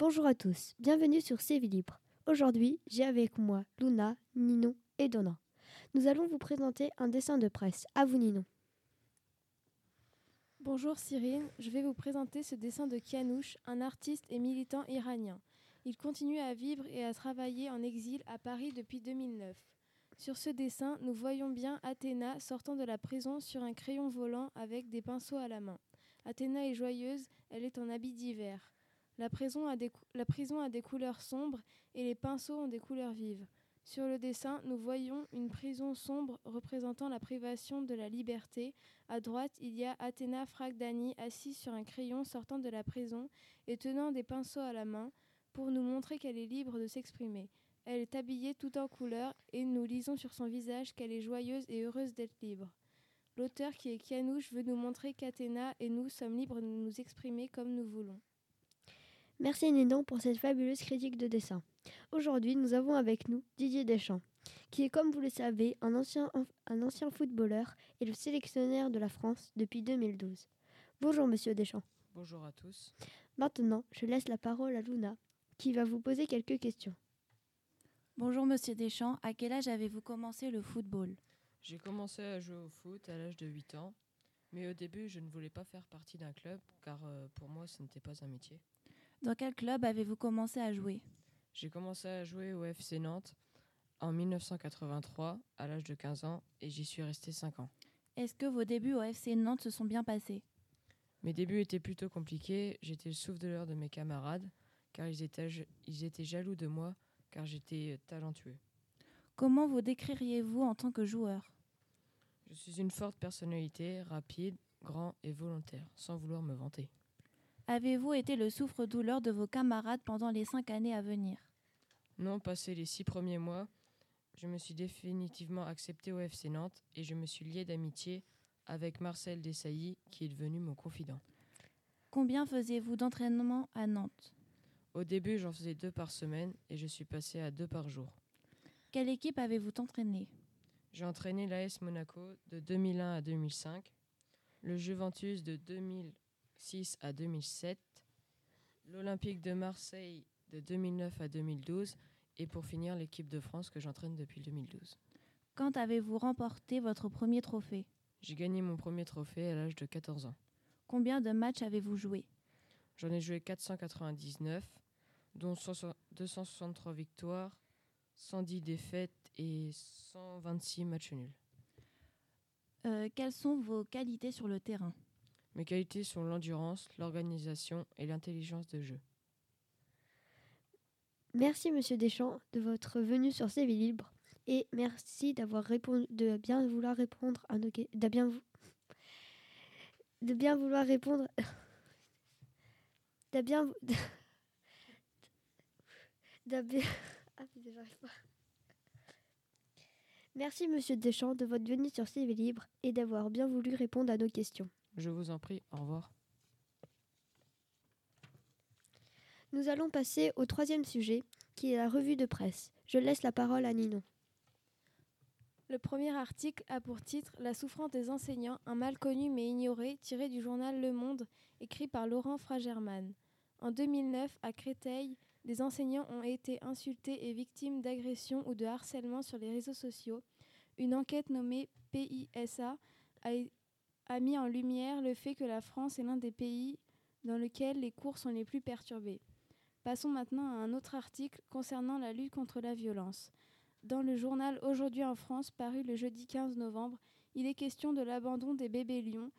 Bonjour à tous, bienvenue sur CV Libre. Aujourd'hui, j'ai avec moi Luna, Ninon et Donna. Nous allons vous présenter un dessin de presse. À vous Ninon. Bonjour Cyrine, je vais vous présenter ce dessin de Kianouch, un artiste et militant iranien. Il continue à vivre et à travailler en exil à Paris depuis 2009. Sur ce dessin, nous voyons bien Athéna sortant de la prison sur un crayon volant avec des pinceaux à la main. Athéna est joyeuse, elle est en habit d'hiver. La prison, a des, couleurs sombres et les pinceaux ont des couleurs vives. Sur le dessin, nous voyons une prison sombre représentant la privation de la liberté. À droite, il y a Athéna Fragdani assise sur un crayon sortant de la prison et tenant des pinceaux à la main pour nous montrer qu'elle est libre de s'exprimer. Elle est habillée tout en couleurs et nous lisons sur son visage qu'elle est joyeuse et heureuse d'être libre. L'auteur qui est Kianouche veut nous montrer qu'Athéna et nous sommes libres de nous exprimer comme nous voulons. Merci Ninon pour cette fabuleuse critique de dessin. Aujourd'hui, nous avons avec nous Didier Deschamps, qui est, comme vous le savez, un ancien, un ancien footballeur et le sélectionnaire de la France depuis 2012. Bonjour Monsieur Deschamps. Bonjour à tous. Maintenant, je laisse la parole à Luna, qui va vous poser quelques questions. Bonjour Monsieur Deschamps, à quel âge avez-vous commencé le football? J'ai commencé à jouer au foot à l'âge de 8 ans, mais au début je ne voulais pas faire partie d'un club car euh, pour moi ce n'était pas un métier. Dans quel club avez-vous commencé à jouer? J'ai commencé à jouer au FC Nantes en 1983 à l'âge de 15 ans et j'y suis resté 5 ans. Est-ce que vos débuts au FC Nantes se sont bien passés? Mes débuts étaient plutôt compliqués, j'étais le souffle de l'heure de mes camarades car ils étaient, ils étaient jaloux de moi car j'étais talentueux. Comment vous décririez-vous en tant que joueur? Je suis une forte personnalité, rapide, grand et volontaire, sans vouloir me vanter. Avez-vous été le souffre-douleur de vos camarades pendant les cinq années à venir? Non, passé les six premiers mois, je me suis définitivement accepté au FC Nantes et je me suis lié d'amitié avec Marcel Desailly qui est devenu mon confident. Combien faisiez-vous d'entraînement à Nantes? Au début, j'en faisais deux par semaine et je suis passé à deux par jour. Quelle équipe avez-vous entraîné J'ai entraîné l'AS Monaco de 2001 à 2005, le Juventus de 2000 2006 à 2007, l'Olympique de Marseille de 2009 à 2012 et pour finir l'équipe de France que j'entraîne depuis 2012. Quand avez-vous remporté votre premier trophée? J'ai gagné mon premier trophée à l'âge de 14 ans. Combien de matchs avez-vous joué? J'en ai joué 499, dont 263 victoires, 110 défaites et 126 matchs nuls. Euh, quelles sont vos qualités sur le terrain? Mes qualités sont l'endurance, l'organisation et l'intelligence de jeu. Merci Monsieur Deschamps de votre venue sur CV Libre et merci d'avoir répondu, de bien vouloir répondre à nos questions, de bien, de bien vouloir répondre, de bien, ah, Merci Monsieur Deschamps de votre venue sur CV Libre et d'avoir bien voulu répondre à nos questions. Je vous en prie, au revoir. Nous allons passer au troisième sujet, qui est la revue de presse. Je laisse la parole à Ninon. Le premier article a pour titre La souffrance des enseignants, un mal connu mais ignoré, tiré du journal Le Monde, écrit par Laurent Fragerman. En 2009, à Créteil, des enseignants ont été insultés et victimes d'agressions ou de harcèlement sur les réseaux sociaux. Une enquête nommée PISA a, a mis en lumière le fait que la France est l'un des pays dans lequel les cours sont les plus perturbés. Passons maintenant à un autre article concernant la lutte contre la violence. Dans le journal Aujourd'hui en France, paru le jeudi 15 novembre, il est question de l'abandon des bébés lions.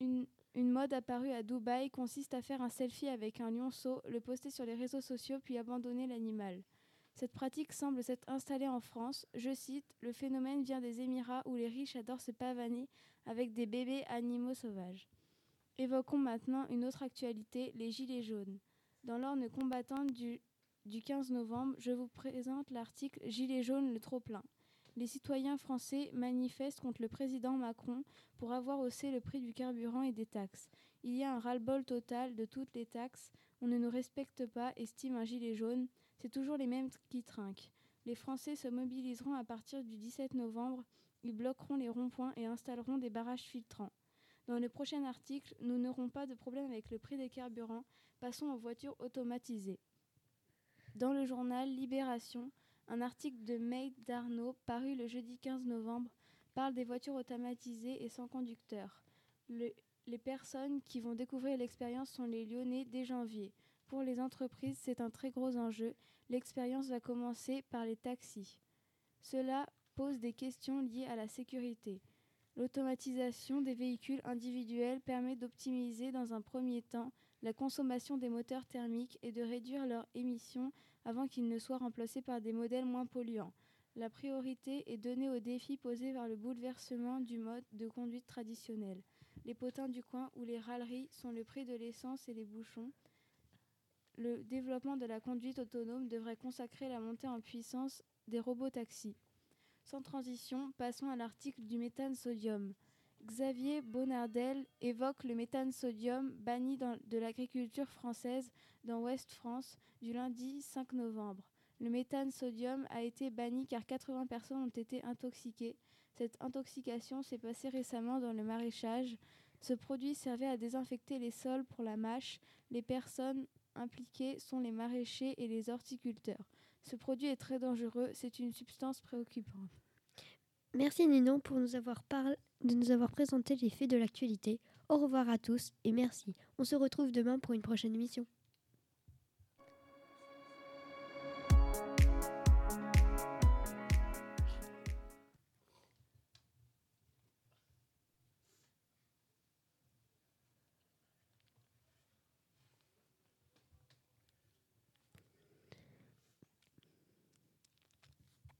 Une, mode apparue à Dubaï consiste à faire un selfie avec un lionceau, le poster sur les réseaux sociaux puis abandonner l'animal. Cette pratique semble s'être installée en France. Je cite Le phénomène vient des Émirats où les riches adorent se pavaner avec des bébés animaux sauvages. Évoquons maintenant une autre actualité, les Gilets jaunes. Dans l'ordre combattante du, du 15 novembre, je vous présente l'article Gilets jaunes, le trop-plein. Les citoyens français manifestent contre le président Macron pour avoir haussé le prix du carburant et des taxes. Il y a un ras-le-bol total de toutes les taxes. On ne nous respecte pas, estime un gilet jaune. C'est toujours les mêmes qui trinquent. Les Français se mobiliseront à partir du 17 novembre. Ils bloqueront les ronds-points et installeront des barrages filtrants. Dans le prochain article, nous n'aurons pas de problème avec le prix des carburants. Passons aux voitures automatisées. Dans le journal Libération, un article de May Darnaud, paru le jeudi 15 novembre, parle des voitures automatisées et sans conducteur. Le- les personnes qui vont découvrir l'expérience sont les Lyonnais dès janvier. Pour les entreprises, c'est un très gros enjeu. L'expérience va commencer par les taxis. Cela pose des questions liées à la sécurité. L'automatisation des véhicules individuels permet d'optimiser dans un premier temps la consommation des moteurs thermiques et de réduire leurs émissions avant qu'ils ne soient remplacés par des modèles moins polluants. La priorité est donnée aux défis posés par le bouleversement du mode de conduite traditionnel. Les potins du coin ou les râleries sont le prix de l'essence et les bouchons. Le développement de la conduite autonome devrait consacrer la montée en puissance des robots taxis. Sans transition, passons à l'article du méthane sodium. Xavier Bonardel évoque le méthane sodium banni de l'agriculture française dans Ouest France du lundi 5 novembre. Le méthane sodium a été banni car 80 personnes ont été intoxiquées. Cette intoxication s'est passée récemment dans le maraîchage. Ce produit servait à désinfecter les sols pour la mâche. Les personnes impliquées sont les maraîchers et les horticulteurs. Ce produit est très dangereux, c'est une substance préoccupante. Merci Ninon pour nous avoir parlé, de nous avoir présenté les faits de l'actualité. Au revoir à tous et merci. On se retrouve demain pour une prochaine émission.